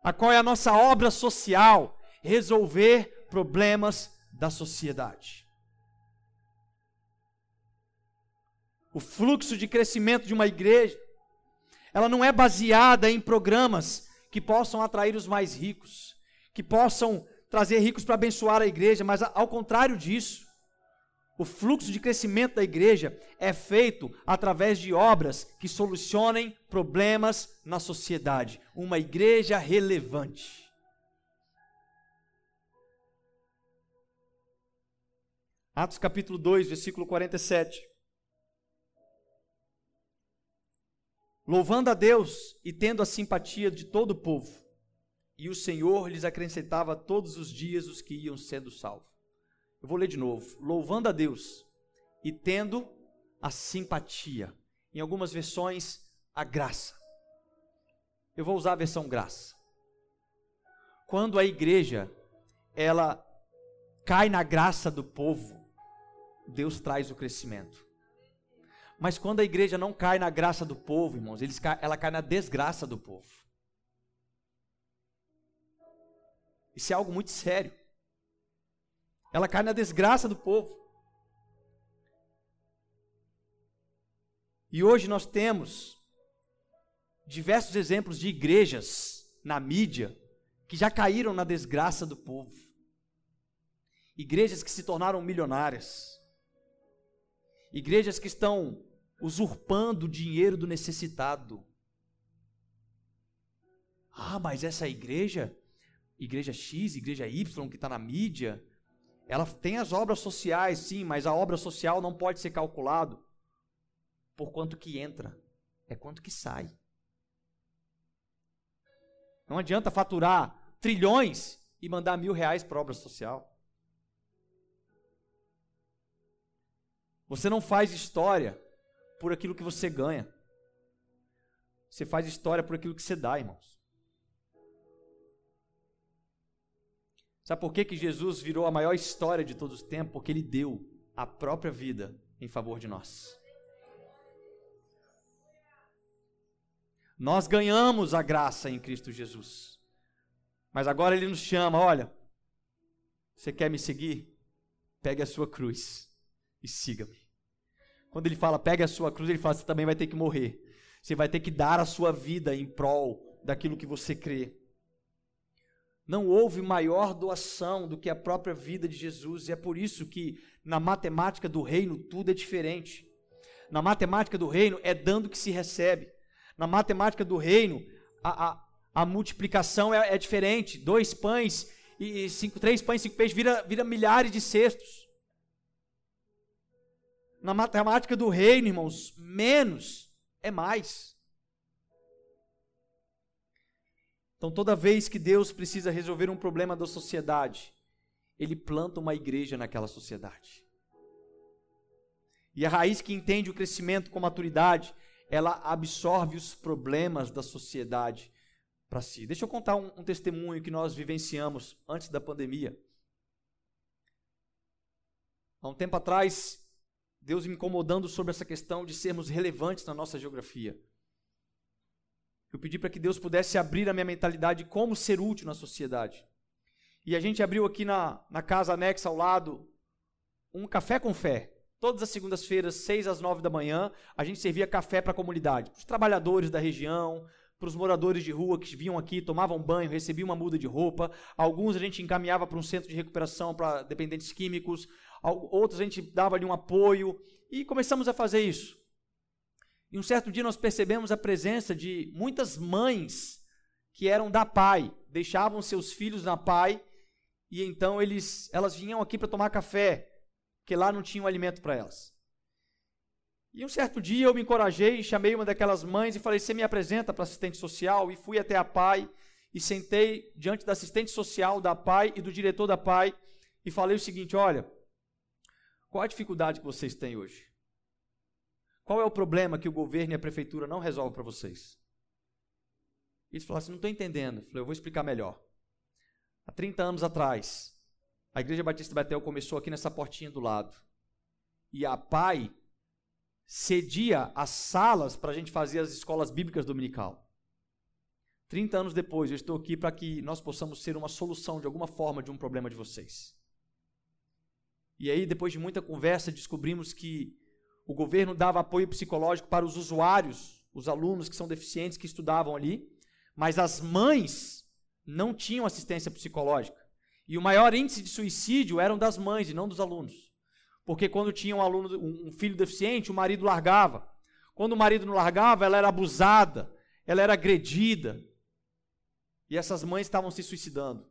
Speaker 1: a qual é a nossa obra social, resolver problemas da sociedade. O fluxo de crescimento de uma igreja, ela não é baseada em programas que possam atrair os mais ricos, que possam trazer ricos para abençoar a igreja, mas ao contrário disso, o fluxo de crescimento da igreja é feito através de obras que solucionem problemas na sociedade. Uma igreja relevante. Atos capítulo 2, versículo 47. Louvando a Deus e tendo a simpatia de todo o povo, e o Senhor lhes acrescentava todos os dias os que iam sendo salvos. Eu vou ler de novo. Louvando a Deus e tendo a simpatia. Em algumas versões, a graça. Eu vou usar a versão graça. Quando a igreja ela cai na graça do povo, Deus traz o crescimento. Mas quando a igreja não cai na graça do povo, irmãos, ela cai na desgraça do povo. Isso é algo muito sério. Ela cai na desgraça do povo. E hoje nós temos diversos exemplos de igrejas na mídia que já caíram na desgraça do povo. Igrejas que se tornaram milionárias. Igrejas que estão usurpando o dinheiro do necessitado. Ah, mas essa igreja, igreja X, igreja Y, que está na mídia, ela tem as obras sociais, sim, mas a obra social não pode ser calculado por quanto que entra, é quanto que sai. Não adianta faturar trilhões e mandar mil reais para obra social. Você não faz história por aquilo que você ganha. Você faz história por aquilo que você dá, irmãos. Sabe por que, que Jesus virou a maior história de todos os tempos? Porque ele deu a própria vida em favor de nós. Nós ganhamos a graça em Cristo Jesus. Mas agora ele nos chama, olha, você quer me seguir? Pegue a sua cruz e siga-me. Quando ele fala, pegue a sua cruz, ele fala, você também vai ter que morrer. Você vai ter que dar a sua vida em prol daquilo que você crê. Não houve maior doação do que a própria vida de Jesus, e é por isso que na matemática do reino tudo é diferente. Na matemática do reino é dando que se recebe. Na matemática do reino, a, a, a multiplicação é, é diferente. Dois pães e cinco, três pães, cinco peixes vira, vira milhares de cestos. Na matemática do reino, irmãos, menos é mais. Então, toda vez que Deus precisa resolver um problema da sociedade, Ele planta uma igreja naquela sociedade. E a raiz que entende o crescimento com maturidade, ela absorve os problemas da sociedade para si. Deixa eu contar um, um testemunho que nós vivenciamos antes da pandemia. Há um tempo atrás, Deus me incomodando sobre essa questão de sermos relevantes na nossa geografia. Eu pedi para que Deus pudesse abrir a minha mentalidade de como ser útil na sociedade. E a gente abriu aqui na, na casa anexa ao lado um café com fé. Todas as segundas-feiras, seis às nove da manhã, a gente servia café para a comunidade, para os trabalhadores da região, para os moradores de rua que vinham aqui, tomavam banho, recebiam uma muda de roupa. Alguns a gente encaminhava para um centro de recuperação para dependentes químicos, outros a gente dava ali um apoio e começamos a fazer isso. E um certo dia nós percebemos a presença de muitas mães que eram da PAI, deixavam seus filhos na PAI e então eles, elas vinham aqui para tomar café, porque lá não tinha um alimento para elas. E um certo dia eu me encorajei, chamei uma daquelas mães e falei: Você me apresenta para assistente social? E fui até a PAI e sentei diante da assistente social da PAI e do diretor da PAI e falei o seguinte: Olha, qual a dificuldade que vocês têm hoje? Qual é o problema que o governo e a prefeitura não resolvem para vocês? E eles falaram assim: Não estou entendendo. Eu falei: Eu vou explicar melhor. Há 30 anos atrás, a Igreja Batista Betel começou aqui nessa portinha do lado. E a PAI cedia as salas para a gente fazer as escolas bíblicas dominical. 30 anos depois, eu estou aqui para que nós possamos ser uma solução de alguma forma de um problema de vocês. E aí, depois de muita conversa, descobrimos que o governo dava apoio psicológico para os usuários, os alunos que são deficientes que estudavam ali, mas as mães não tinham assistência psicológica. E o maior índice de suicídio eram das mães e não dos alunos. Porque quando tinha um aluno, um filho deficiente, o marido largava. Quando o marido não largava, ela era abusada, ela era agredida. E essas mães estavam se suicidando.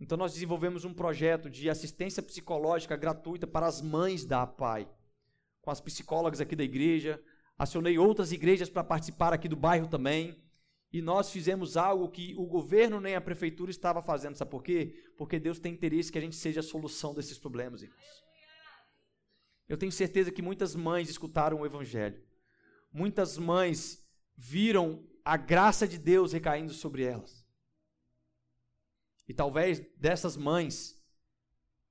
Speaker 1: Então nós desenvolvemos um projeto de assistência psicológica gratuita para as mães da APAI, com as psicólogas aqui da igreja. Acionei outras igrejas para participar aqui do bairro também. E nós fizemos algo que o governo nem a prefeitura estava fazendo. Sabe por quê? Porque Deus tem interesse que a gente seja a solução desses problemas, irmãos. Eu tenho certeza que muitas mães escutaram o Evangelho. Muitas mães viram a graça de Deus recaindo sobre elas. E talvez dessas mães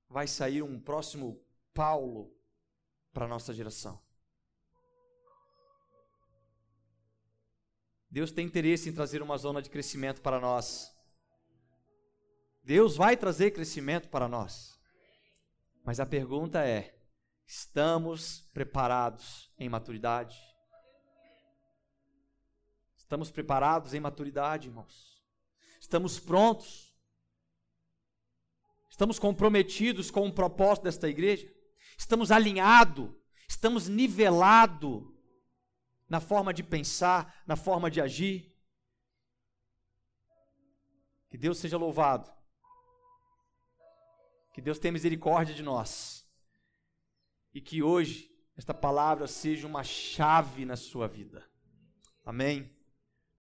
Speaker 1: vai sair um próximo Paulo para a nossa geração. Deus tem interesse em trazer uma zona de crescimento para nós. Deus vai trazer crescimento para nós. Mas a pergunta é: Estamos preparados em maturidade? Estamos preparados em maturidade, irmãos? Estamos prontos? Estamos comprometidos com o propósito desta igreja? Estamos alinhados? Estamos nivelados na forma de pensar, na forma de agir? Que Deus seja louvado. Que Deus tenha misericórdia de nós e que hoje esta palavra seja uma chave na sua vida. Amém.